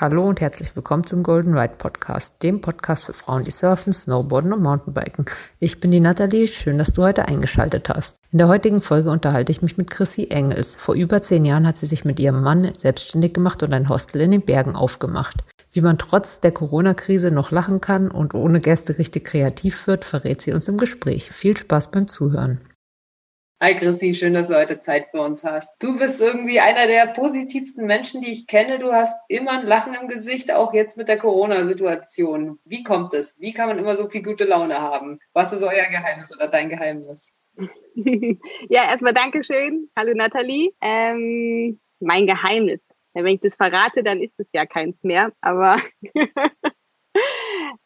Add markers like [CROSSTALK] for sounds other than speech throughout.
Hallo und herzlich willkommen zum Golden Ride Podcast, dem Podcast für Frauen, die surfen, snowboarden und Mountainbiken. Ich bin die Nathalie, schön, dass du heute eingeschaltet hast. In der heutigen Folge unterhalte ich mich mit Chrissy Engels. Vor über zehn Jahren hat sie sich mit ihrem Mann selbstständig gemacht und ein Hostel in den Bergen aufgemacht. Wie man trotz der Corona-Krise noch lachen kann und ohne Gäste richtig kreativ wird, verrät sie uns im Gespräch. Viel Spaß beim Zuhören. Hi Chrissy, schön, dass du heute Zeit für uns hast. Du bist irgendwie einer der positivsten Menschen, die ich kenne. Du hast immer ein Lachen im Gesicht, auch jetzt mit der Corona-Situation. Wie kommt es? Wie kann man immer so viel gute Laune haben? Was ist euer Geheimnis oder dein Geheimnis? [LAUGHS] ja, erstmal Dankeschön. Hallo Nathalie. Ähm, mein Geheimnis. Wenn ich das verrate, dann ist es ja keins mehr. Aber [LAUGHS]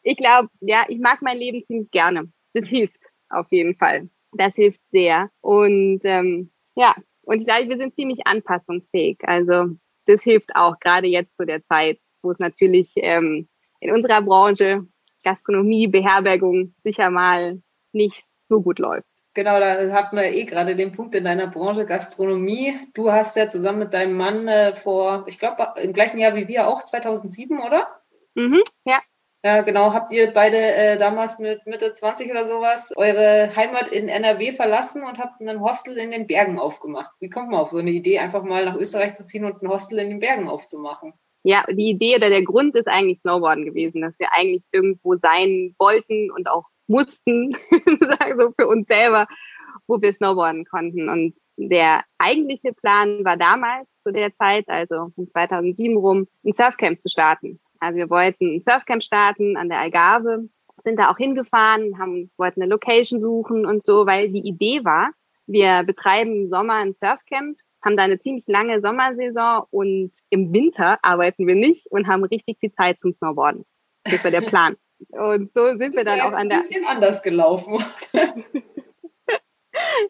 ich glaube, ja, ich mag mein Leben ziemlich gerne. Das hilft auf jeden Fall. Das hilft sehr. Und ähm, ja, und ich glaube, wir sind ziemlich anpassungsfähig. Also das hilft auch gerade jetzt zu der Zeit, wo es natürlich ähm, in unserer Branche Gastronomie, Beherbergung sicher mal nicht so gut läuft. Genau, da hatten wir eh gerade den Punkt in deiner Branche Gastronomie. Du hast ja zusammen mit deinem Mann äh, vor, ich glaube, im gleichen Jahr wie wir auch, 2007, oder? Mhm, ja. Ja, genau. Habt ihr beide äh, damals mit Mitte 20 oder sowas eure Heimat in NRW verlassen und habt einen Hostel in den Bergen aufgemacht? Wie kommt man auf so eine Idee, einfach mal nach Österreich zu ziehen und ein Hostel in den Bergen aufzumachen? Ja, die Idee oder der Grund ist eigentlich Snowboarden gewesen, dass wir eigentlich irgendwo sein wollten und auch mussten, [LAUGHS] so für uns selber, wo wir Snowboarden konnten. Und der eigentliche Plan war damals zu der Zeit, also 2007 rum, ein Surfcamp zu starten. Also wir wollten ein Surfcamp starten an der Algarve, sind da auch hingefahren, haben, wollten eine Location suchen und so, weil die Idee war, wir betreiben im Sommer ein Surfcamp, haben da eine ziemlich lange Sommersaison und im Winter arbeiten wir nicht und haben richtig viel Zeit zum Snowboarden. Das war der Plan. [LAUGHS] Und so sind wir dann auch an der. Ein bisschen anders gelaufen. [LAUGHS]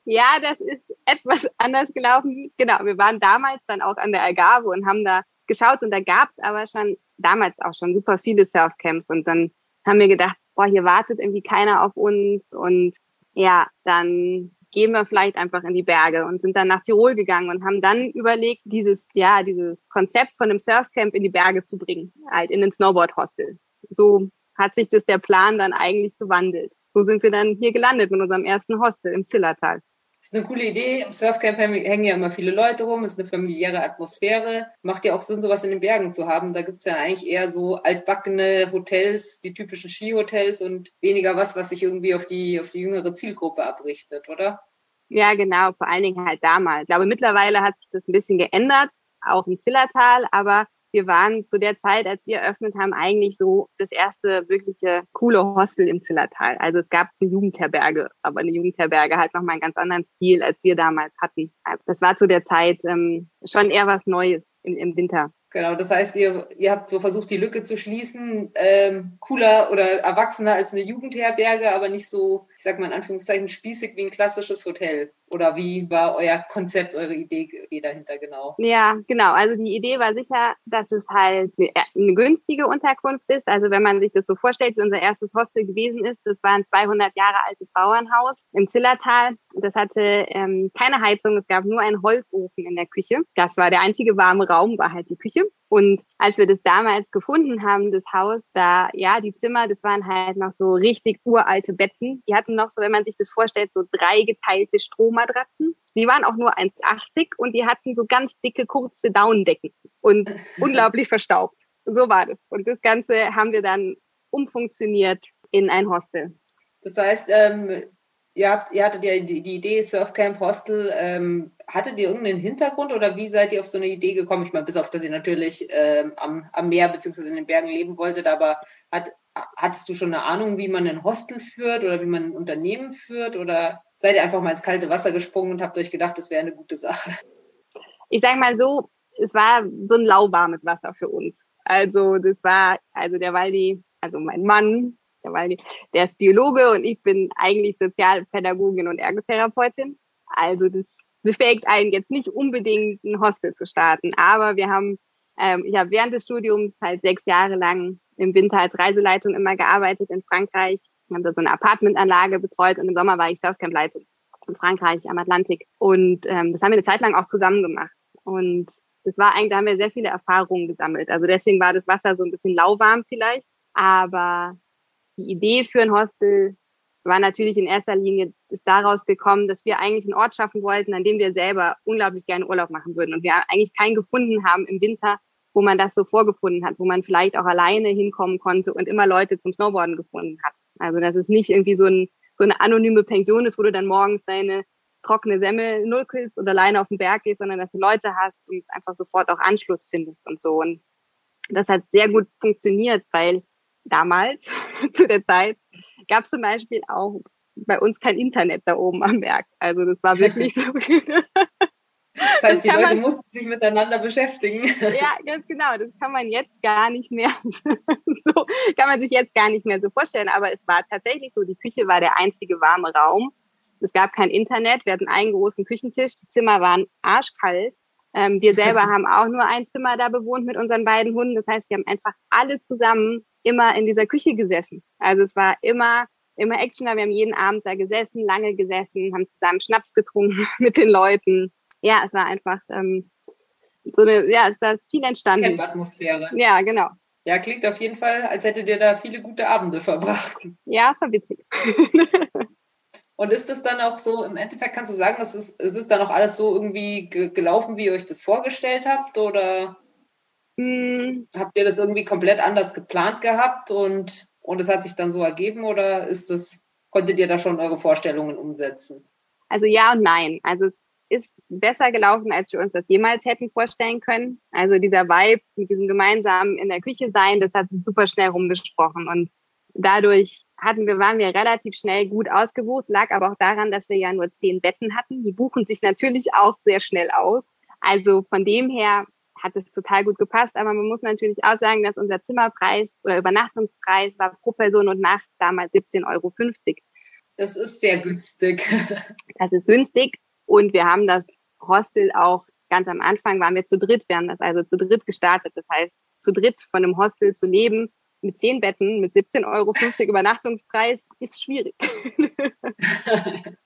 ja, das ist etwas anders gelaufen. Genau, wir waren damals dann auch an der Algarve und haben da geschaut und da gab es aber schon damals auch schon super viele Surfcamps und dann haben wir gedacht, boah, hier wartet irgendwie keiner auf uns und ja, dann gehen wir vielleicht einfach in die Berge und sind dann nach Tirol gegangen und haben dann überlegt, dieses, ja, dieses Konzept von einem Surfcamp in die Berge zu bringen, halt in den Snowboard-Hostel. So hat sich das der Plan dann eigentlich gewandelt. So sind wir dann hier gelandet in unserem ersten Hostel im Zillertal. Ist eine coole Idee. Im Surfcamp hängen ja immer viele Leute rum, ist eine familiäre Atmosphäre. Macht ja auch Sinn, sowas in den Bergen zu haben. Da gibt's ja eigentlich eher so altbackene Hotels, die typischen Skihotels und weniger was, was sich irgendwie auf die, auf die jüngere Zielgruppe abrichtet, oder? Ja, genau. Vor allen Dingen halt damals. Ich glaube, mittlerweile hat sich das ein bisschen geändert, auch im Zillertal, aber wir waren zu der Zeit, als wir eröffnet haben, eigentlich so das erste wirkliche coole Hostel im Zillertal. Also es gab eine Jugendherberge, aber eine Jugendherberge halt nochmal einen ganz anderen Stil, als wir damals hatten. Also das war zu der Zeit ähm, schon eher was Neues im, im Winter. Genau, das heißt, ihr, ihr habt so versucht, die Lücke zu schließen, ähm, cooler oder erwachsener als eine Jugendherberge, aber nicht so, ich sag mal in Anführungszeichen, spießig wie ein klassisches Hotel. Oder wie war euer Konzept, eure Idee dahinter genau? Ja, genau. Also die Idee war sicher, dass es halt eine, eine günstige Unterkunft ist. Also wenn man sich das so vorstellt, wie unser erstes Hostel gewesen ist, das war ein 200 Jahre altes Bauernhaus im Zillertal. Das hatte ähm, keine Heizung, es gab nur einen Holzofen in der Küche. Das war der einzige warme Raum, war halt die Küche. Und als wir das damals gefunden haben, das Haus, da, ja, die Zimmer, das waren halt noch so richtig uralte Betten. Die hatten noch so, wenn man sich das vorstellt, so drei geteilte Strohmatratzen. Die waren auch nur 1,80 und die hatten so ganz dicke, kurze Daunendecken und [LAUGHS] unglaublich verstaubt. So war das. Und das Ganze haben wir dann umfunktioniert in ein Hostel. Das heißt, ähm, ihr, habt, ihr hattet ja die, die Idee Surfcamp Hostel. Ähm, hattet ihr irgendeinen Hintergrund oder wie seid ihr auf so eine Idee gekommen? Ich meine, bis auf, dass ihr natürlich ähm, am, am Meer beziehungsweise in den Bergen leben wolltet, aber hat, hattest du schon eine Ahnung, wie man ein Hostel führt oder wie man ein Unternehmen führt oder seid ihr einfach mal ins kalte Wasser gesprungen und habt euch gedacht, das wäre eine gute Sache? Ich sage mal so, es war so ein lauwarmes Wasser für uns. Also das war, also der Waldi, also mein Mann, weil der ist Biologe und ich bin eigentlich Sozialpädagogin und Ergotherapeutin. Also das befähigt einen jetzt nicht unbedingt ein Hostel zu starten, aber wir haben, ähm, ich habe während des Studiums halt sechs Jahre lang im Winter als Reiseleitung immer gearbeitet in Frankreich. Wir haben da so eine Apartmentanlage betreut und im Sommer war ich Surfcamp-Leitung in Frankreich am Atlantik. Und ähm, das haben wir eine Zeit lang auch zusammen gemacht. Und Das war eigentlich, da haben wir sehr viele Erfahrungen gesammelt. Also deswegen war das Wasser so ein bisschen lauwarm vielleicht. Aber die Idee für ein Hostel war natürlich in erster Linie ist daraus gekommen, dass wir eigentlich einen Ort schaffen wollten, an dem wir selber unglaublich gerne Urlaub machen würden. Und wir eigentlich keinen gefunden haben im Winter, wo man das so vorgefunden hat, wo man vielleicht auch alleine hinkommen konnte und immer Leute zum Snowboarden gefunden hat. Also dass es nicht irgendwie so, ein, so eine anonyme Pension ist, wo du dann morgens deine trockene Semmel nullkillst und alleine auf den Berg gehst, sondern dass du Leute hast und einfach sofort auch Anschluss findest und so. Und das hat sehr gut funktioniert, weil damals, [LAUGHS] zu der Zeit, gab es zum Beispiel auch bei uns kein Internet da oben am Berg. Also das war wirklich so. [LAUGHS] Das heißt, die Leute man, mussten sich miteinander beschäftigen. [LAUGHS] Ja, ganz genau. Das kann man jetzt gar nicht mehr so, kann man sich jetzt gar nicht mehr so vorstellen. Aber es war tatsächlich so, die Küche war der einzige warme Raum. Es gab kein Internet. Wir hatten einen großen Küchentisch. Die Zimmer waren arschkalt. Ähm, wir selber haben auch nur ein Zimmer da bewohnt mit unseren beiden Hunden. Das heißt, wir haben einfach alle zusammen immer in dieser Küche gesessen. Also es war immer immer Action, wir haben jeden Abend da gesessen, lange gesessen, haben zusammen Schnaps getrunken [LAUGHS] mit den Leuten. Ja, es war einfach ähm, so eine, ja, es ist viel entstanden. Atmosphäre. Ja, genau. Ja, klingt auf jeden Fall, als hättet ihr da viele gute Abende verbracht. Ja, war witzig. [LAUGHS] Und ist das dann auch so, im Endeffekt kannst du sagen, es ist, es ist dann auch alles so irgendwie gelaufen, wie ihr euch das vorgestellt habt? Oder mm. habt ihr das irgendwie komplett anders geplant gehabt und, und es hat sich dann so ergeben? Oder ist das, konntet ihr da schon eure Vorstellungen umsetzen? Also ja und nein. Also es ist besser gelaufen, als wir uns das jemals hätten vorstellen können. Also dieser Vibe mit diesem gemeinsamen in der Küche sein, das hat sich super schnell rumgesprochen und dadurch hatten wir, waren wir relativ schnell gut ausgebucht, lag aber auch daran, dass wir ja nur zehn Betten hatten. Die buchen sich natürlich auch sehr schnell aus. Also von dem her hat es total gut gepasst, aber man muss natürlich auch sagen, dass unser Zimmerpreis oder Übernachtungspreis war pro Person und Nacht damals 17,50 Euro. Das ist sehr günstig. [LAUGHS] Das ist günstig und wir haben das Hostel auch ganz am Anfang waren wir zu dritt, wir haben das also zu dritt gestartet. Das heißt, zu dritt von einem Hostel zu leben, mit zehn Betten, mit 17,50 Euro [LAUGHS] Übernachtungspreis, ist schwierig. [LAUGHS]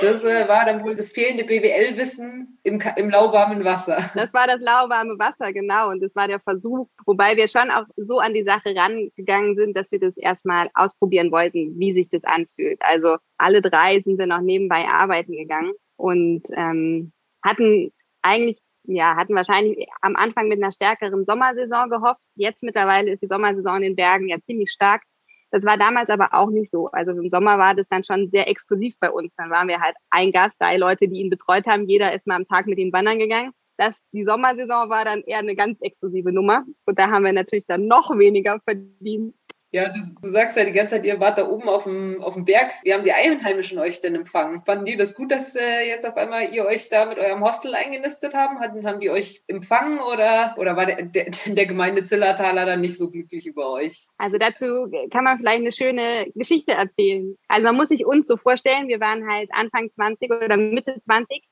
Das äh, war dann wohl das fehlende BWL-Wissen im, im lauwarmen Wasser. Das war das lauwarme Wasser, genau. Und das war der Versuch, wobei wir schon auch so an die Sache rangegangen sind, dass wir das erstmal ausprobieren wollten, wie sich das anfühlt. Also alle drei sind wir noch nebenbei arbeiten gegangen und ähm, hatten eigentlich ja, hatten wahrscheinlich am Anfang mit einer stärkeren Sommersaison gehofft. Jetzt mittlerweile ist die Sommersaison in den Bergen ja ziemlich stark. Das war damals aber auch nicht so. Also im Sommer war das dann schon sehr exklusiv bei uns. Dann waren wir halt ein Gast, drei Leute, die ihn betreut haben. Jeder ist mal am Tag mit ihm wandern gegangen. Das, die Sommersaison war dann eher eine ganz exklusive Nummer. Und da haben wir natürlich dann noch weniger verdient. Ja, du, du, sagst ja die ganze Zeit, ihr wart da oben auf dem, auf dem Berg. Wie haben die Einheimischen euch denn empfangen? Fanden die das gut, dass äh, jetzt auf einmal ihr euch da mit eurem Hostel eingenistet haben? Hatten, haben die euch empfangen oder, oder war der, der, [LAUGHS] der Gemeinde Zillertaler dann nicht so glücklich über euch? Also dazu kann man vielleicht eine schöne Geschichte erzählen. Also man muss sich uns so vorstellen, wir waren halt Anfang 20 oder Mitte 20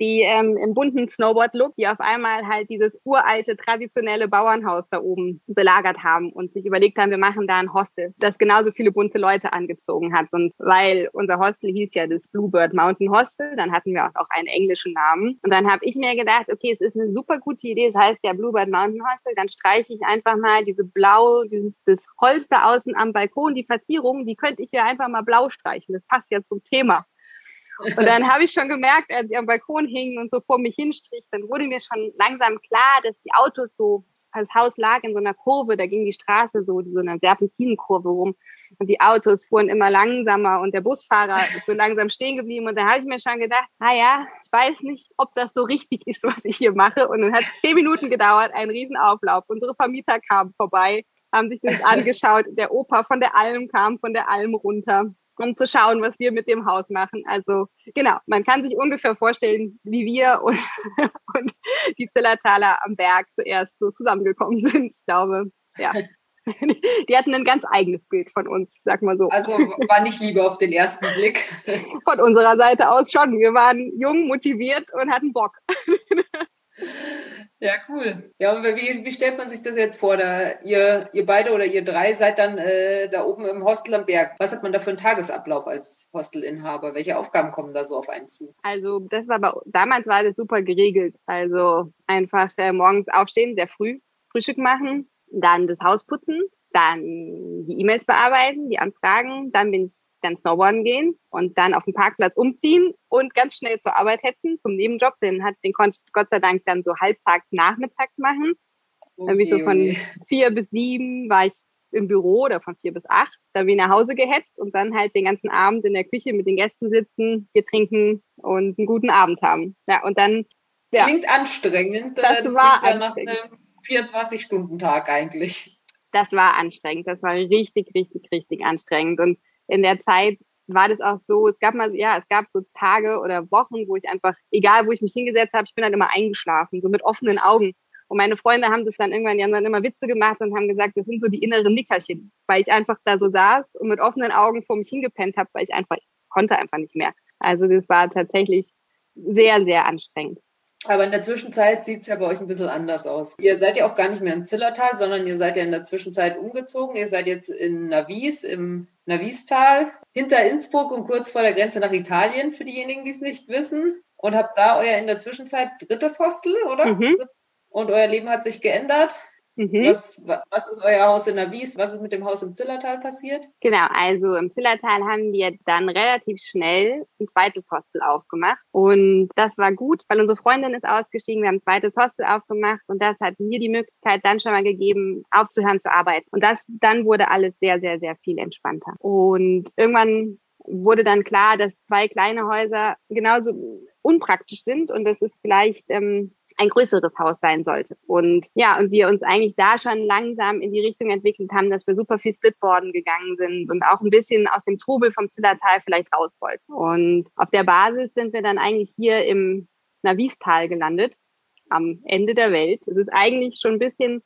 die ähm, im bunten Snowboard-Look, die auf einmal halt dieses uralte, traditionelle Bauernhaus da oben belagert haben und sich überlegt haben, wir machen da ein Hostel, das genauso viele bunte Leute angezogen hat. Und weil unser Hostel hieß ja das Bluebird Mountain Hostel, dann hatten wir auch einen englischen Namen. Und dann habe ich mir gedacht, okay, es ist eine super gute Idee, es heißt ja Bluebird Mountain Hostel, dann streiche ich einfach mal diese blau, dieses das Holz da außen am Balkon, die Verzierung, die könnte ich ja einfach mal blau streichen. Das passt ja zum Thema. Und dann habe ich schon gemerkt, als ich am Balkon hing und so vor mich hinstrich, dann wurde mir schon langsam klar, dass die Autos so, das Haus lag in so einer Kurve, da ging die Straße so, so eine Serpentinenkurve rum. Und die Autos fuhren immer langsamer und der Busfahrer ist so langsam stehen geblieben. Und da habe ich mir schon gedacht, naja, ich weiß nicht, ob das so richtig ist, was ich hier mache. Und dann hat es zehn Minuten gedauert, ein Riesenauflauf. Unsere Vermieter kamen vorbei, haben sich das angeschaut. Der Opa von der Alm kam von der Alm runter um zu schauen, was wir mit dem Haus machen. Also genau, man kann sich ungefähr vorstellen, wie wir [LAUGHS] und, und die Zillertaler am Berg zuerst so zusammengekommen sind. Ich glaube, ja. [LAUGHS] Die hatten ein ganz eigenes Bild von uns, sag mal so. Also war nicht Liebe auf den ersten Blick. [LAUGHS] Von unserer Seite aus schon. Wir waren jung, motiviert und hatten Bock. Ja, cool. Ja, und wie, wie stellt man sich das jetzt vor? Da ihr, ihr beide oder ihr drei seid dann äh, da oben im Hostel am Berg. Was hat man da für einen Tagesablauf als Hostelinhaber? Welche Aufgaben kommen da so auf einen zu? Also das war aber damals war das super geregelt. Also einfach äh, morgens aufstehen, sehr früh, Frühstück machen, dann das Haus putzen, dann die E-Mails bearbeiten, die Anfragen, dann bin ich dann Snowboarden gehen und dann auf dem Parkplatz umziehen und ganz schnell zur Arbeit hetzen, zum Nebenjob. Den hat, den konnte ich Gott sei Dank dann so halbtags nachmittags machen. Okay, dann bin ich so von okay. vier bis sieben war ich im Büro oder von vier bis acht. Dann bin ich nach Hause gehetzt und dann halt den ganzen Abend in der Küche mit den Gästen sitzen, wir trinken und einen guten Abend haben. Ja, und dann. Ja, Klingt anstrengend. Das, das war ja nach einem 24-Stunden-Tag eigentlich. Das war anstrengend. Das war richtig, richtig, richtig anstrengend. Und in der Zeit war das auch so, es gab mal, ja, es gab so Tage oder Wochen, wo ich einfach, egal wo ich mich hingesetzt habe, ich bin dann immer eingeschlafen, so mit offenen Augen. Und meine Freunde haben das dann irgendwann, die haben dann immer Witze gemacht und haben gesagt, das sind so die inneren Nickerchen, weil ich einfach da so saß und mit offenen Augen vor mich hingepennt habe, weil ich einfach, ich konnte einfach nicht mehr. Also das war tatsächlich sehr, sehr anstrengend. Aber in der Zwischenzeit sieht es ja bei euch ein bisschen anders aus. Ihr seid ja auch gar nicht mehr im Zillertal, sondern ihr seid ja in der Zwischenzeit umgezogen. Ihr seid jetzt in Navis, im Navistal, hinter Innsbruck und kurz vor der Grenze nach Italien, für diejenigen, die es nicht wissen. Und habt da euer in der Zwischenzeit drittes Hostel, oder? Mhm. Und euer Leben hat sich geändert. Mhm. Was, was ist euer Haus in der Wies? Was ist mit dem Haus im Zillertal passiert? Genau, also im Zillertal haben wir dann relativ schnell ein zweites Hostel aufgemacht. Und das war gut, weil unsere Freundin ist ausgestiegen. Wir haben ein zweites Hostel aufgemacht und das hat mir die Möglichkeit dann schon mal gegeben, aufzuhören zu arbeiten. Und das, dann wurde alles sehr, sehr, sehr viel entspannter. Und irgendwann wurde dann klar, dass zwei kleine Häuser genauso unpraktisch sind und das ist vielleicht ähm, ein größeres Haus sein sollte. Und ja, und wir uns eigentlich da schon langsam in die Richtung entwickelt haben, dass wir super viel Splitboarden gegangen sind und auch ein bisschen aus dem Trubel vom Zillertal vielleicht raus wollten. Und auf der Basis sind wir dann eigentlich hier im Navistal gelandet, am Ende der Welt. Es ist eigentlich schon ein bisschen,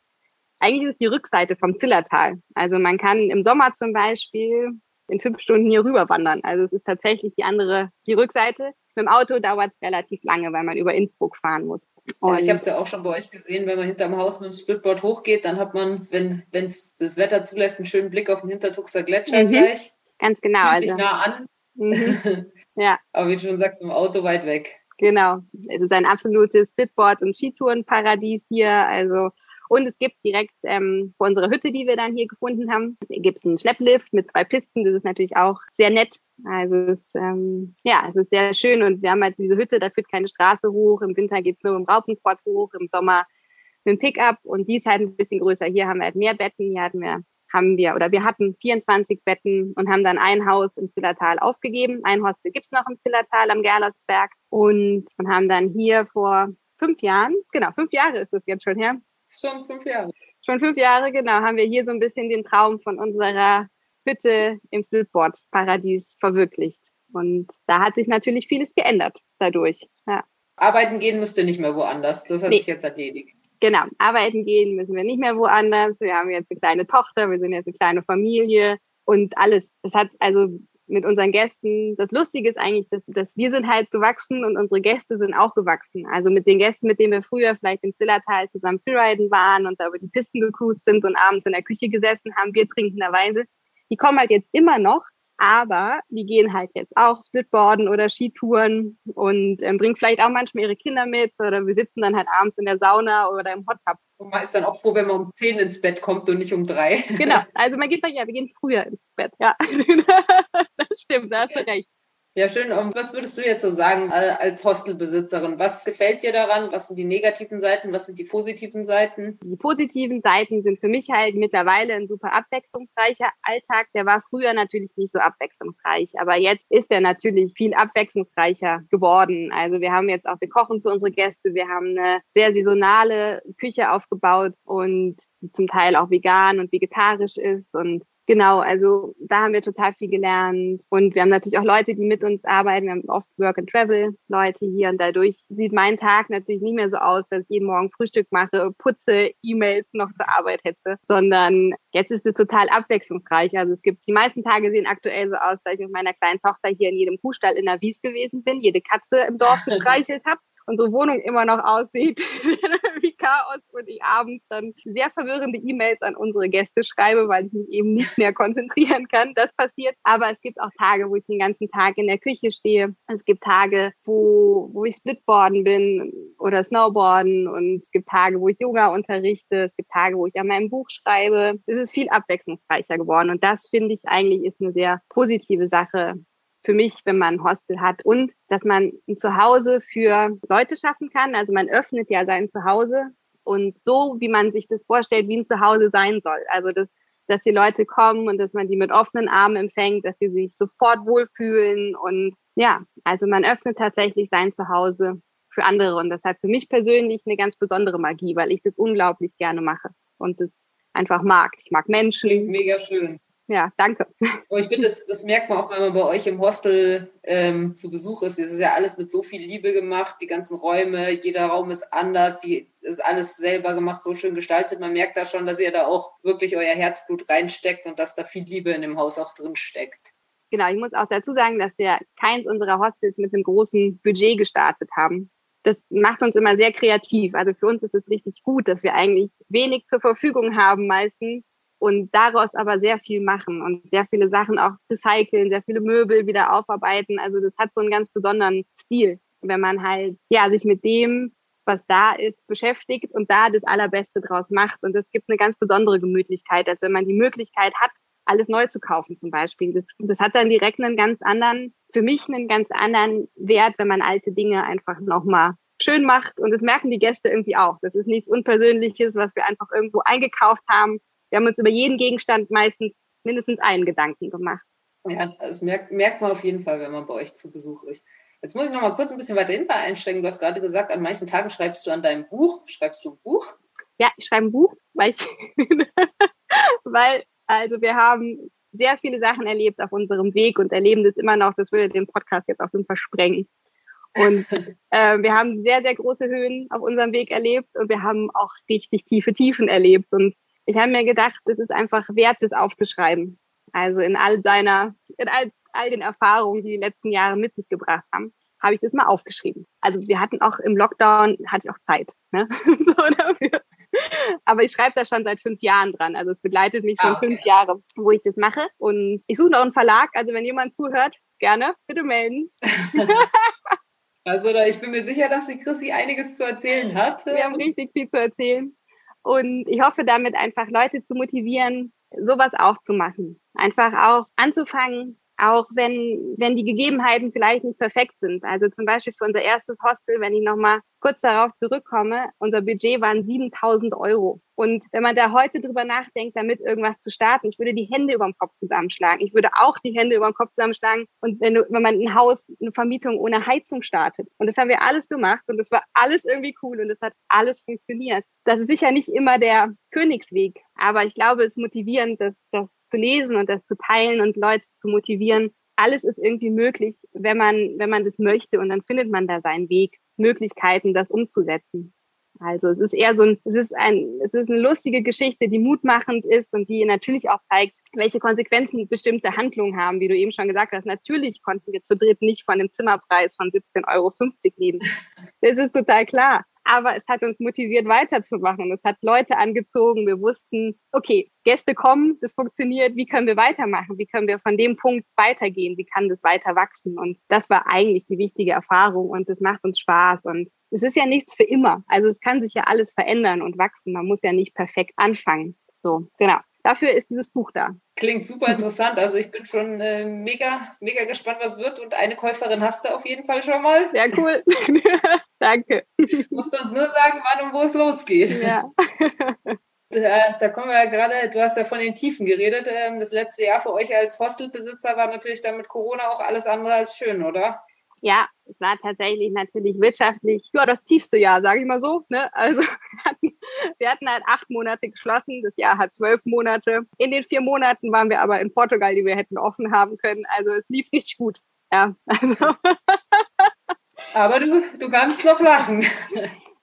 eigentlich ist es die Rückseite vom Zillertal. Also man kann im Sommer zum Beispiel in fünf Stunden hier rüber wandern. Also es ist tatsächlich die andere, die Rückseite. Mit dem Auto dauert es relativ lange, weil man über Innsbruck fahren muss. Ja, ich habe es ja auch schon bei euch gesehen, wenn man hinterm Haus mit dem Splitboard hochgeht, dann hat man, wenn es das Wetter zulässt, einen schönen Blick auf den Hintertuxer Gletscher mhm. gleich. Ganz genau. Fühlt sich also. nah an. Mhm. [LAUGHS] ja. Aber wie du schon sagst, mit dem Auto weit weg. Genau. Es ist ein absolutes Splitboard- und Skitourenparadies hier. Also und es gibt direkt ähm, vor unserer Hütte, die wir dann hier gefunden haben, gibt es einen Schlepplift mit zwei Pisten. Das ist natürlich auch sehr nett. Also es, ähm, ja, es ist sehr schön und wir haben halt diese Hütte, da führt keine Straße hoch. Im Winter geht's nur mit dem Raupenquad hoch, im Sommer mit dem Pickup und die ist halt ein bisschen größer. Hier haben wir halt mehr Betten, hier hatten wir haben wir oder wir hatten 24 Betten und haben dann ein Haus im Zillertal aufgegeben. Ein Hostel gibt's noch im Zillertal am Gerlotsberg und, und haben dann hier vor fünf Jahren, genau, fünf Jahre ist das jetzt schon her, Schon fünf Jahre. Schon fünf Jahre, genau, haben wir hier so ein bisschen den Traum von unserer Hütte im Splitboard-Paradies verwirklicht. Und da hat sich natürlich vieles geändert dadurch. Ja. Arbeiten gehen müsste nicht mehr woanders. Das hat nee. sich jetzt erledigt. Genau, arbeiten gehen müssen wir nicht mehr woanders. Wir haben jetzt eine kleine Tochter, wir sind jetzt eine kleine Familie und alles. Das hat also mit unseren Gästen. Das Lustige ist eigentlich, dass, dass wir sind halt gewachsen und unsere Gäste sind auch gewachsen. Also mit den Gästen, mit denen wir früher vielleicht im Zillertal zusammen Freeriden waren und da über die Pisten gecruised sind und abends in der Küche gesessen haben, wir trinkenderweise, die kommen halt jetzt immer noch, aber die gehen halt jetzt auch Splitboarden oder Skitouren und ähm, bringen vielleicht auch manchmal ihre Kinder mit oder wir sitzen dann halt abends in der Sauna oder im Hot Tub. Und man ist dann auch froh, wenn man um zehn ins Bett kommt und nicht um drei. Genau, also man geht vielleicht, ja, wir gehen früher ins Bett, ja. [LAUGHS] das stimmt, da hast du recht. Ja, schön. Und was würdest du jetzt so sagen als Hostelbesitzerin? Was gefällt dir daran? Was sind die negativen Seiten? Was sind die positiven Seiten? Die positiven Seiten sind für mich halt mittlerweile ein super abwechslungsreicher Alltag. Der war früher natürlich nicht so abwechslungsreich, aber jetzt ist er natürlich viel abwechslungsreicher geworden. Also wir haben jetzt auch, wir kochen für unsere Gäste, wir haben eine sehr saisonale Küche aufgebaut und zum Teil auch vegan und vegetarisch ist und Genau, also da haben wir total viel gelernt. Und wir haben natürlich auch Leute, die mit uns arbeiten. Wir haben oft Work and Travel Leute hier und dadurch sieht mein Tag natürlich nicht mehr so aus, dass ich jeden Morgen Frühstück mache, putze, E-Mails noch zur Arbeit hätte, sondern jetzt ist es total abwechslungsreich. Also es gibt, die meisten Tage sehen aktuell so aus, dass ich mit meiner kleinen Tochter hier in jedem Kuhstall in der Wies gewesen bin, jede Katze im Dorf [LAUGHS] gestreichelt habe unsere Wohnung immer noch aussieht [LAUGHS] wie Chaos und ich abends dann sehr verwirrende E-Mails an unsere Gäste schreibe, weil ich mich eben nicht mehr konzentrieren kann. Das passiert. Aber es gibt auch Tage, wo ich den ganzen Tag in der Küche stehe. Es gibt Tage, wo, wo ich Splitboarden bin oder Snowboarden und es gibt Tage, wo ich Yoga unterrichte. Es gibt Tage, wo ich an meinem Buch schreibe. Es ist viel abwechslungsreicher geworden und das finde ich eigentlich ist eine sehr positive Sache für mich, wenn man ein Hostel hat und dass man ein Zuhause für Leute schaffen kann. Also man öffnet ja sein Zuhause und so, wie man sich das vorstellt, wie ein Zuhause sein soll. Also das, dass die Leute kommen und dass man die mit offenen Armen empfängt, dass sie sich sofort wohlfühlen und ja, also man öffnet tatsächlich sein Zuhause für andere und das hat für mich persönlich eine ganz besondere Magie, weil ich das unglaublich gerne mache und das einfach mag. Ich mag Menschen. Mega schön ja, danke. Und ich finde, das, das merkt man auch, wenn man bei euch im Hostel ähm, zu Besuch ist. Es ist ja alles mit so viel Liebe gemacht, die ganzen Räume, jeder Raum ist anders, die ist alles selber gemacht, so schön gestaltet. Man merkt da schon, dass ihr da auch wirklich euer Herzblut reinsteckt und dass da viel Liebe in dem Haus auch drin steckt. Genau, ich muss auch dazu sagen, dass wir keins unserer Hostels mit einem großen Budget gestartet haben. Das macht uns immer sehr kreativ. Also für uns ist es richtig gut, dass wir eigentlich wenig zur Verfügung haben meistens und daraus aber sehr viel machen und sehr viele Sachen auch recyceln, sehr viele Möbel wieder aufarbeiten. Also das hat so einen ganz besonderen Stil, wenn man halt ja sich mit dem, was da ist, beschäftigt und da das Allerbeste draus macht. Und das gibt eine ganz besondere Gemütlichkeit, als wenn man die Möglichkeit hat, alles neu zu kaufen zum Beispiel. Das, das hat dann direkt einen ganz anderen, für mich einen ganz anderen Wert, wenn man alte Dinge einfach nochmal schön macht. Und das merken die Gäste irgendwie auch. Das ist nichts Unpersönliches, was wir einfach irgendwo eingekauft haben, wir haben uns über jeden Gegenstand meistens mindestens einen Gedanken gemacht. Ja, das merkt, merkt man auf jeden Fall, wenn man bei euch zu Besuch ist. Jetzt muss ich noch mal kurz ein bisschen weiter hinter einsteigen. Du hast gerade gesagt, an manchen Tagen schreibst du an deinem Buch. Schreibst du ein Buch? Ja, ich schreibe ein Buch, weil ich, [LAUGHS] weil, also wir haben sehr viele Sachen erlebt auf unserem Weg und erleben das immer noch. Das würde den Podcast jetzt auf jeden Fall sprengen. Und [LAUGHS] äh, wir haben sehr, sehr große Höhen auf unserem Weg erlebt und wir haben auch richtig tiefe Tiefen erlebt. Und ich habe mir gedacht, es ist einfach wert, das aufzuschreiben. Also in all seiner, in all, all den Erfahrungen, die die letzten Jahre mit sich gebracht haben, habe ich das mal aufgeschrieben. Also wir hatten auch im Lockdown, hatte ich auch Zeit. Ne? [LAUGHS] so dafür. Aber ich schreibe da schon seit fünf Jahren dran. Also es begleitet mich schon ah, okay. fünf Jahre, wo ich das mache. Und ich suche noch einen Verlag. Also wenn jemand zuhört, gerne, bitte melden. [LAUGHS] also ich bin mir sicher, dass die Chrissy einiges zu erzählen hat. Wir haben richtig viel zu erzählen. Und ich hoffe damit einfach Leute zu motivieren, sowas auch zu machen. Einfach auch anzufangen, auch wenn, wenn die Gegebenheiten vielleicht nicht perfekt sind. Also zum Beispiel für unser erstes Hostel, wenn ich nochmal kurz darauf zurückkomme, unser Budget waren 7000 Euro. Und wenn man da heute drüber nachdenkt, damit irgendwas zu starten, ich würde die Hände über dem Kopf zusammenschlagen. Ich würde auch die Hände über dem Kopf zusammenschlagen. Und wenn, du, wenn man ein Haus, eine Vermietung ohne Heizung startet. Und das haben wir alles gemacht und das war alles irgendwie cool und es hat alles funktioniert. Das ist sicher nicht immer der Königsweg, aber ich glaube, es ist motivierend, das, das zu lesen und das zu teilen und Leute zu motivieren. Alles ist irgendwie möglich, wenn man, wenn man das möchte und dann findet man da seinen Weg, Möglichkeiten, das umzusetzen. Also es ist eher so ein, es ist ein, es ist eine lustige Geschichte, die mutmachend ist und die natürlich auch zeigt, welche Konsequenzen bestimmte Handlungen haben, wie du eben schon gesagt hast. Natürlich konnten wir zu dritt nicht von dem Zimmerpreis von 17,50 Euro leben. [LAUGHS] Das ist total klar aber es hat uns motiviert weiterzumachen. Es hat Leute angezogen. Wir wussten, okay, Gäste kommen, das funktioniert. Wie können wir weitermachen? Wie können wir von dem Punkt weitergehen? Wie kann das weiter wachsen? Und das war eigentlich die wichtige Erfahrung und das macht uns Spaß und es ist ja nichts für immer. Also es kann sich ja alles verändern und wachsen. Man muss ja nicht perfekt anfangen. So, genau. Dafür ist dieses Buch da. Klingt super [LAUGHS] interessant. Also ich bin schon äh, mega, mega gespannt, was wird. Und eine Käuferin hast du auf jeden Fall schon mal. Ja, cool. [LAUGHS] Danke. Du musst uns nur sagen, wann und wo es losgeht. Ja. [LAUGHS] Da, da kommen wir ja gerade, du hast ja von den Tiefen geredet. Ähm, das letzte Jahr für euch als Hostelbesitzer war natürlich dann mit Corona auch alles andere als schön, oder? Ja, es war tatsächlich natürlich wirtschaftlich, ja, das tiefste Jahr, sage ich mal so. Ne? Also hatten, wir hatten halt acht Monate geschlossen, das Jahr hat zwölf Monate. In den vier Monaten waren wir aber in Portugal, die wir hätten offen haben können. Also es lief richtig gut. Ja, [LAUGHS] also. Aber du, du kannst noch lachen.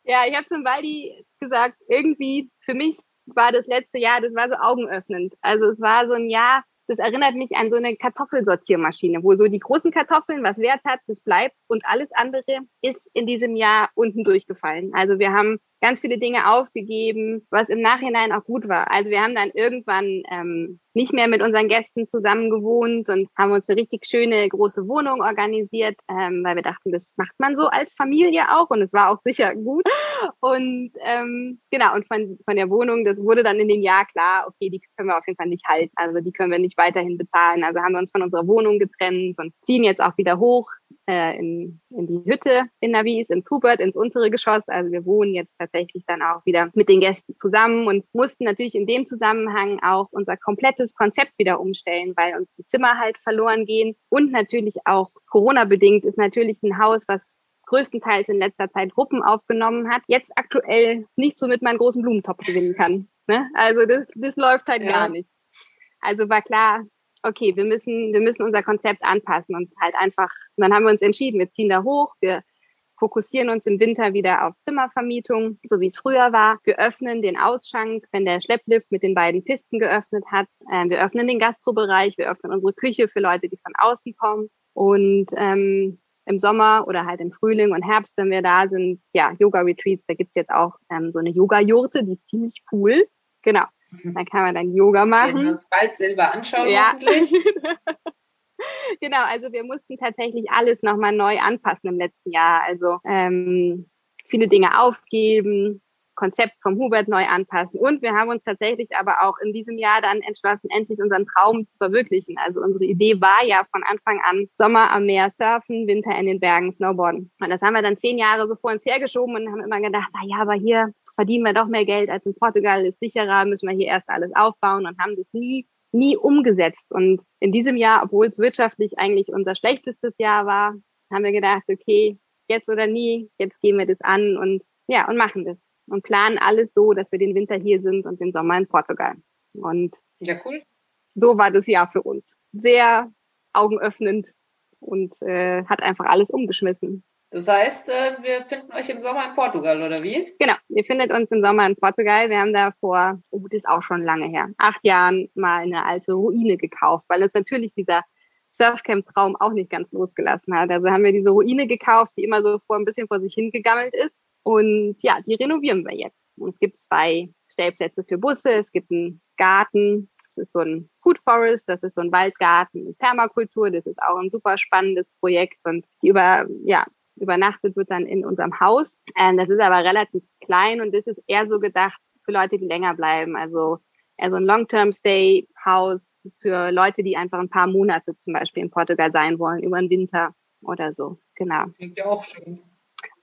Ja, ich habe zum Waldi gesagt, irgendwie für mich war das letzte Jahr, das war so augenöffnend. Also es war so ein Jahr, das erinnert mich an so eine Kartoffelsortiermaschine, wo so die großen Kartoffeln was Wert hat, das bleibt und alles andere ist in diesem Jahr unten durchgefallen. Also wir haben ganz viele Dinge aufgegeben, was im Nachhinein auch gut war. Also wir haben dann irgendwann ähm, nicht mehr mit unseren Gästen zusammen gewohnt und haben uns eine richtig schöne große Wohnung organisiert, ähm, weil wir dachten, das macht man so als Familie auch und es war auch sicher gut. Und ähm, genau, und von, von der Wohnung, das wurde dann in dem Jahr klar, okay, die können wir auf jeden Fall nicht halten, also die können wir nicht weiterhin bezahlen. Also haben wir uns von unserer Wohnung getrennt und ziehen jetzt auch wieder hoch äh, in, in die Hütte in Navis, ins Hubert, ins untere Geschoss. Also wir wohnen jetzt tatsächlich dann auch wieder mit den Gästen zusammen und mussten natürlich in dem Zusammenhang auch unser komplettes Konzept wieder umstellen, weil uns die Zimmer halt verloren gehen und natürlich auch Corona-bedingt ist natürlich ein Haus, was größtenteils in letzter Zeit Gruppen aufgenommen hat, jetzt aktuell nicht so mit meinem großen Blumentopf gewinnen kann. Ne? Also das, das läuft halt ja. gar nicht. Also war klar, okay, wir müssen, wir müssen unser Konzept anpassen und halt einfach, und dann haben wir uns entschieden, wir ziehen da hoch, wir fokussieren uns im Winter wieder auf Zimmervermietung, so wie es früher war. Wir öffnen den Ausschank, wenn der Schlepplift mit den beiden Pisten geöffnet hat. Ähm, wir öffnen den Gastrobereich, wir öffnen unsere Küche für Leute, die von außen kommen. Und ähm, im Sommer oder halt im Frühling und Herbst, wenn wir da sind, ja, Yoga-Retreats, da gibt's jetzt auch ähm, so eine Yoga-Jurte, die ist ziemlich cool. Genau. Mhm. Da kann man dann Yoga machen. Wir uns bald selber anschauen, ja. hoffentlich. [LAUGHS] genau, also wir mussten tatsächlich alles nochmal neu anpassen im letzten Jahr. Also ähm, viele Dinge aufgeben, Konzept vom Hubert neu anpassen. Und wir haben uns tatsächlich aber auch in diesem Jahr dann entschlossen, endlich unseren Traum zu verwirklichen. Also unsere Idee war ja von Anfang an Sommer am Meer surfen, Winter in den Bergen snowboarden. Und das haben wir dann zehn Jahre so vor uns hergeschoben und haben immer gedacht, na ja, aber hier verdienen wir doch mehr Geld als in Portugal, ist sicherer, müssen wir hier erst alles aufbauen und haben das nie, nie umgesetzt. Und in diesem Jahr, obwohl es wirtschaftlich eigentlich unser schlechtestes Jahr war, haben wir gedacht, okay, jetzt oder nie, jetzt gehen wir das an und ja, und machen das. Und planen alles so, dass wir den Winter hier sind und den Sommer in Portugal. Und ja, cool. So war das Jahr für uns. Sehr augenöffnend und äh, hat einfach alles umgeschmissen. Das heißt, äh, wir finden euch im Sommer in Portugal, oder wie? Genau, ihr findet uns im Sommer in Portugal. Wir haben da vor, oh, das ist auch schon lange her, acht Jahren mal eine alte Ruine gekauft, weil uns natürlich dieser Surfcamp-Traum auch nicht ganz losgelassen hat. Also haben wir diese Ruine gekauft, die immer so vor ein bisschen vor sich hingegammelt ist. Und ja, die renovieren wir jetzt. Und es gibt zwei Stellplätze für Busse, es gibt einen Garten, das ist so ein Food Forest, das ist so ein Waldgarten Permakultur, das ist auch ein super spannendes Projekt und die über, ja, übernachtet wird dann in unserem Haus. Ähm, das ist aber relativ klein und das ist eher so gedacht für Leute, die länger bleiben. Also eher so ein Long-Term-Stay-Haus für Leute, die einfach ein paar Monate zum Beispiel in Portugal sein wollen, über den Winter oder so. Genau. Klingt ja auch schön.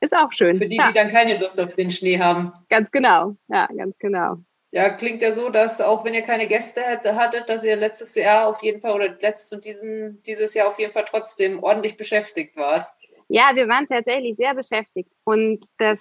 Ist auch schön. Für die, ja. die dann keine Lust auf den Schnee haben. Ganz genau. Ja, ganz genau. Ja, klingt ja so, dass auch wenn ihr keine Gäste hattet, dass ihr letztes Jahr auf jeden Fall oder letztes und diesen, dieses Jahr auf jeden Fall trotzdem ordentlich beschäftigt wart. Ja, wir waren tatsächlich sehr beschäftigt. Und das,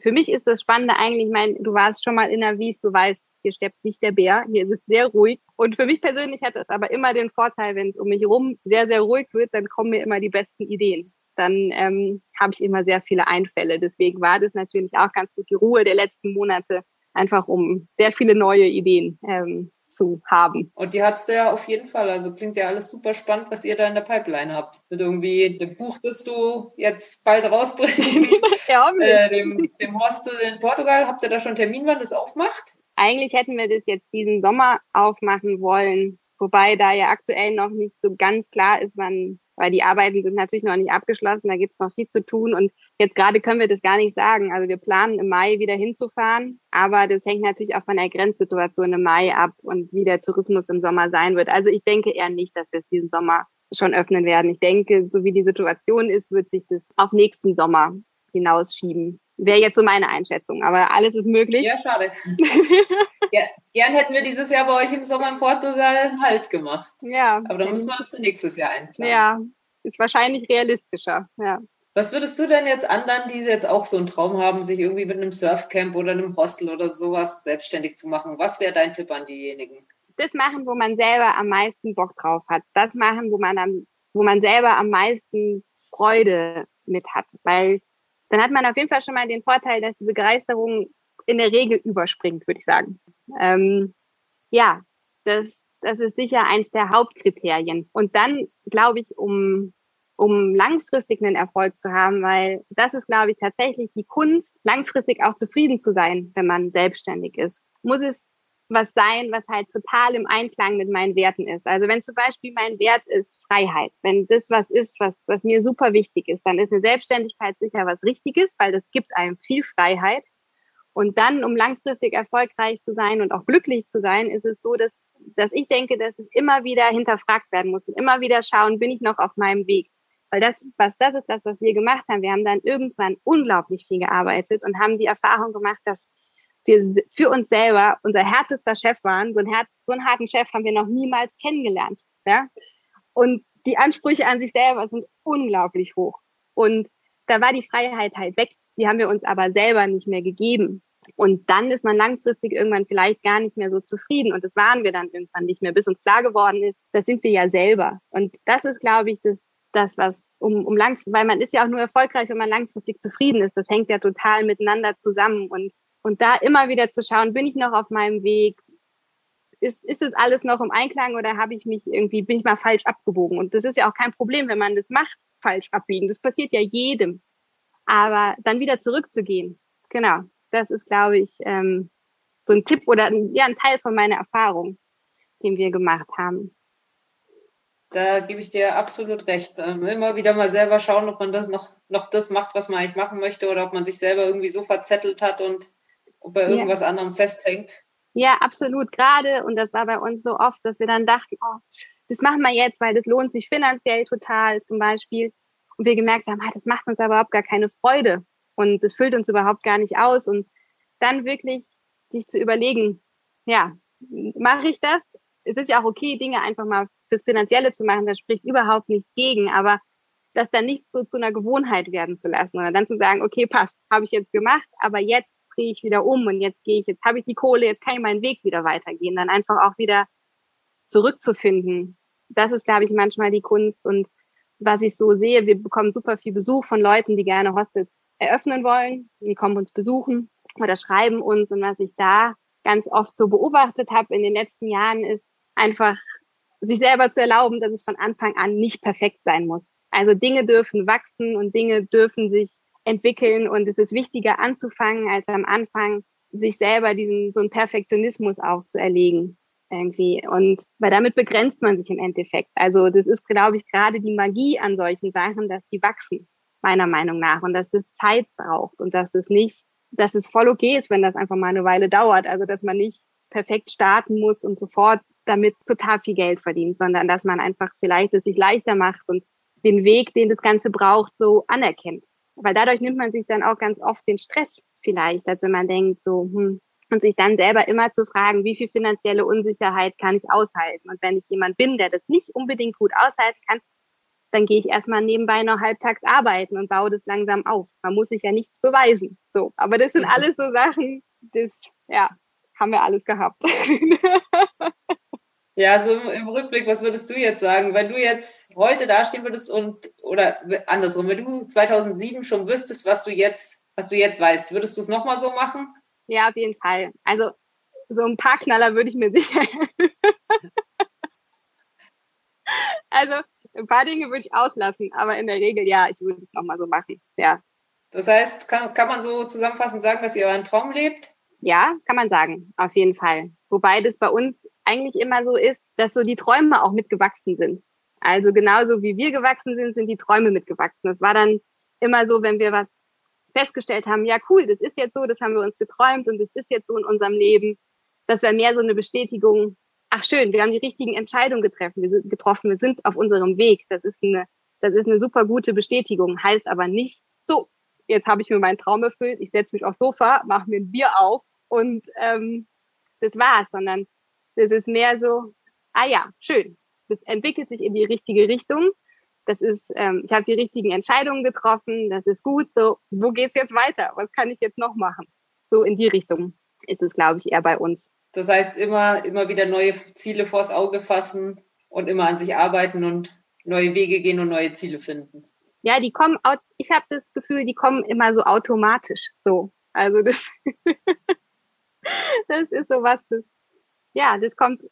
für mich ist das Spannende eigentlich, ich meine, du warst schon mal in der Wies, du weißt, hier steppt nicht der Bär, hier ist es sehr ruhig. Und für mich persönlich hat es aber immer den Vorteil, wenn es um mich herum sehr, sehr ruhig wird, dann kommen mir immer die besten Ideen. Dann ähm, habe ich immer sehr viele Einfälle. Deswegen war das natürlich auch ganz gut die Ruhe der letzten Monate, einfach um sehr viele neue Ideen ähm, zu haben. Und die hat's ja auf jeden Fall. Also klingt ja alles super spannend, was ihr da in der Pipeline habt. Mit irgendwie dem Buch, das du jetzt bald rausbringst, [LAUGHS] ja, äh, dem, dem Hostel in Portugal. Habt ihr da schon Termin, wann das aufmacht? Eigentlich hätten wir das jetzt diesen Sommer aufmachen wollen, wobei da ja aktuell noch nicht so ganz klar ist, wann weil die Arbeiten sind natürlich noch nicht abgeschlossen, da gibt es noch viel zu tun und jetzt gerade können wir das gar nicht sagen. Also wir planen im Mai wieder hinzufahren, aber das hängt natürlich auch von der Grenzsituation im Mai ab und wie der Tourismus im Sommer sein wird. Also ich denke eher nicht, dass wir es diesen Sommer schon öffnen werden. Ich denke, so wie die Situation ist, wird sich das auf nächsten Sommer hinausschieben. Wäre jetzt so meine Einschätzung, aber alles ist möglich. Ja, schade. [LAUGHS] ja, gern hätten wir dieses Jahr bei euch im Sommer in Portugal einen Halt gemacht. Ja. Aber dann müssen wir das für nächstes Jahr einplanen. Ja, ist wahrscheinlich realistischer, ja. Was würdest du denn jetzt anderen, die jetzt auch so einen Traum haben, sich irgendwie mit einem Surfcamp oder einem Hostel oder sowas selbstständig zu machen? Was wäre dein Tipp an diejenigen? Das machen, wo man selber am meisten Bock drauf hat. Das machen, wo man am, wo man selber am meisten Freude mit hat. Weil dann hat man auf jeden Fall schon mal den Vorteil, dass die Begeisterung in der Regel überspringt, würde ich sagen. Ähm, ja, das das ist sicher eins der Hauptkriterien. Und dann, glaube ich, um, um langfristig einen Erfolg zu haben, weil das ist, glaube ich, tatsächlich die Kunst, langfristig auch zufrieden zu sein, wenn man selbstständig ist. Muss es was sein, was halt total im Einklang mit meinen Werten ist. Also wenn zum Beispiel mein Wert ist Freiheit, wenn das was ist, was, was mir super wichtig ist, dann ist eine Selbstständigkeit sicher was Richtiges, weil das gibt einem viel Freiheit. Und dann, um langfristig erfolgreich zu sein und auch glücklich zu sein, ist es so, dass, dass ich denke, dass es immer wieder hinterfragt werden muss und immer wieder schauen, bin ich noch auf meinem Weg? Weil das, was das ist das, was wir gemacht haben. Wir haben dann irgendwann unglaublich viel gearbeitet und haben die Erfahrung gemacht, dass wir für uns selber unser härtester Chef waren. So, ein Herz, so einen harten Chef haben wir noch niemals kennengelernt. Ja? Und die Ansprüche an sich selber sind unglaublich hoch. Und da war die Freiheit halt weg. Die haben wir uns aber selber nicht mehr gegeben. Und dann ist man langfristig irgendwann vielleicht gar nicht mehr so zufrieden. Und das waren wir dann irgendwann nicht mehr, bis uns klar geworden ist, das sind wir ja selber. Und das ist, glaube ich, das, das was um, um lang, weil man ist ja auch nur erfolgreich, wenn man langfristig zufrieden ist. Das hängt ja total miteinander zusammen. Und und da immer wieder zu schauen, bin ich noch auf meinem Weg? Ist, ist es alles noch im Einklang oder habe ich mich irgendwie, bin ich mal falsch abgebogen? Und das ist ja auch kein Problem, wenn man das macht, falsch abbiegen. Das passiert ja jedem. Aber dann wieder zurückzugehen, genau, das ist, glaube ich, ähm, so ein Tipp oder ja, ein Teil von meiner Erfahrung, den wir gemacht haben. Da gebe ich dir absolut recht. Ähm, immer wieder mal selber schauen, ob man das noch, noch das macht, was man eigentlich machen möchte, oder ob man sich selber irgendwie so verzettelt hat und bei irgendwas ja. anderem festhängt. Ja, absolut. Gerade, und das war bei uns so oft, dass wir dann dachten, oh, das machen wir jetzt, weil das lohnt sich finanziell total zum Beispiel. Und wir gemerkt haben, ah, das macht uns aber überhaupt gar keine Freude. Und das füllt uns überhaupt gar nicht aus. Und dann wirklich sich zu überlegen, ja, mache ich das? Es ist ja auch okay, Dinge einfach mal fürs Finanzielle zu machen, das spricht überhaupt nichts gegen, aber das dann nicht so zu einer Gewohnheit werden zu lassen, sondern dann zu sagen, okay, passt, habe ich jetzt gemacht, aber jetzt drehe ich wieder um und jetzt gehe ich, jetzt habe ich die Kohle, jetzt kann ich meinen Weg wieder weitergehen, dann einfach auch wieder zurückzufinden. Das ist, glaube ich, manchmal die Kunst und was ich so sehe, wir bekommen super viel Besuch von Leuten, die gerne Hostels eröffnen wollen. Die kommen uns besuchen oder schreiben uns und was ich da ganz oft so beobachtet habe in den letzten Jahren ist einfach sich selber zu erlauben, dass es von Anfang an nicht perfekt sein muss. Also Dinge dürfen wachsen und Dinge dürfen sich entwickeln und es ist wichtiger anzufangen, als am Anfang sich selber diesen so einen Perfektionismus auch zu erlegen irgendwie und weil damit begrenzt man sich im Endeffekt. Also das ist glaube ich gerade die Magie an solchen Sachen, dass die wachsen meiner Meinung nach und dass das Zeit braucht und dass es nicht, dass es voll okay ist, wenn das einfach mal eine Weile dauert. Also dass man nicht perfekt starten muss und sofort damit total viel Geld verdient, sondern dass man einfach vielleicht es sich leichter macht und den Weg, den das Ganze braucht, so anerkennt. Weil dadurch nimmt man sich dann auch ganz oft den Stress vielleicht, als wenn man denkt, so, hm, und sich dann selber immer zu fragen, wie viel finanzielle Unsicherheit kann ich aushalten? Und wenn ich jemand bin, der das nicht unbedingt gut aushalten kann, dann gehe ich erstmal nebenbei noch halbtags arbeiten und baue das langsam auf. Man muss sich ja nichts beweisen. So. Aber das sind alles so Sachen, das, ja, haben wir alles gehabt. [LAUGHS] Ja, so im Rückblick, was würdest du jetzt sagen? Wenn du jetzt heute dastehen würdest und, oder andersrum, wenn du 2007 schon wüsstest, was du jetzt, was du jetzt weißt, würdest du es nochmal so machen? Ja, auf jeden Fall. Also, so ein paar Knaller würde ich mir sicher. [LAUGHS] also, ein paar Dinge würde ich auslassen, aber in der Regel, ja, ich würde es nochmal so machen. Ja. Das heißt, kann, kann man so zusammenfassend sagen, dass ihr euren Traum lebt? Ja, kann man sagen, auf jeden Fall. Wobei das bei uns eigentlich immer so ist, dass so die Träume auch mitgewachsen sind. Also genauso wie wir gewachsen sind, sind die Träume mitgewachsen. Das war dann immer so, wenn wir was festgestellt haben, ja cool, das ist jetzt so, das haben wir uns geträumt und das ist jetzt so in unserem Leben. Das wäre mehr so eine Bestätigung, ach schön, wir haben die richtigen Entscheidungen getroffen, wir sind, getroffen, wir sind auf unserem Weg. Das ist eine, das ist eine super gute Bestätigung, heißt aber nicht, so, jetzt habe ich mir meinen Traum erfüllt, ich setze mich aufs Sofa, mache mir ein Bier auf und ähm, das war's, sondern das ist mehr so, ah ja, schön, das entwickelt sich in die richtige Richtung. Das ist, ähm, ich habe die richtigen Entscheidungen getroffen, das ist gut. So, wo geht's jetzt weiter? Was kann ich jetzt noch machen? So in die Richtung ist es, glaube ich, eher bei uns. Das heißt, immer, immer wieder neue Ziele vors Auge fassen und immer an sich arbeiten und neue Wege gehen und neue Ziele finden. Ja, die kommen, ich habe das Gefühl, die kommen immer so automatisch. So, also das [LAUGHS] das ist sowas, das, ja, das kommt,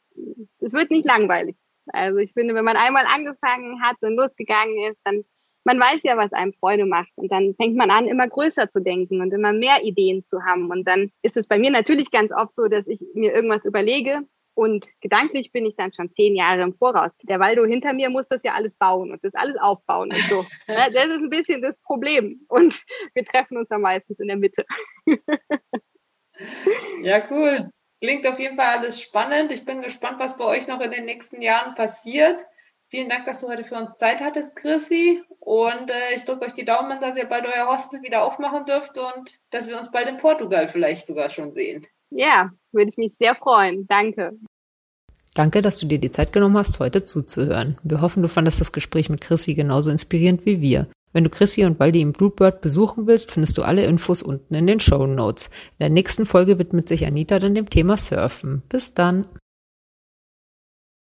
es wird nicht langweilig. Also ich finde, wenn man einmal angefangen hat und losgegangen ist, dann man weiß ja, was einem Freude macht. Und dann fängt man an, immer größer zu denken und immer mehr Ideen zu haben. Und dann ist es bei mir natürlich ganz oft so, dass ich mir irgendwas überlege und gedanklich bin ich dann schon zehn Jahre im Voraus. Der Waldo hinter mir muss das ja alles bauen und das alles aufbauen und so. [LAUGHS] Das ist ein bisschen das Problem. Und wir treffen uns dann meistens in der Mitte. Ja, cool. Klingt auf jeden Fall alles spannend. Ich bin gespannt, was bei euch noch in den nächsten Jahren passiert. Vielen Dank, dass du heute für uns Zeit hattest, Chrissy. Und äh, ich drücke euch die Daumen, dass ihr bald euer Hostel wieder aufmachen dürft und dass wir uns bald in Portugal vielleicht sogar schon sehen. Ja, würde ich mich sehr freuen. Danke. Danke, dass du dir die Zeit genommen hast, heute zuzuhören. Wir hoffen, du fandest das Gespräch mit Chrissy genauso inspirierend wie wir. Wenn du Chrissy und Waldi im Bluebird besuchen willst, findest du alle Infos unten in den Show Notes. In der nächsten Folge widmet sich Anita dann dem Thema Surfen. Bis dann.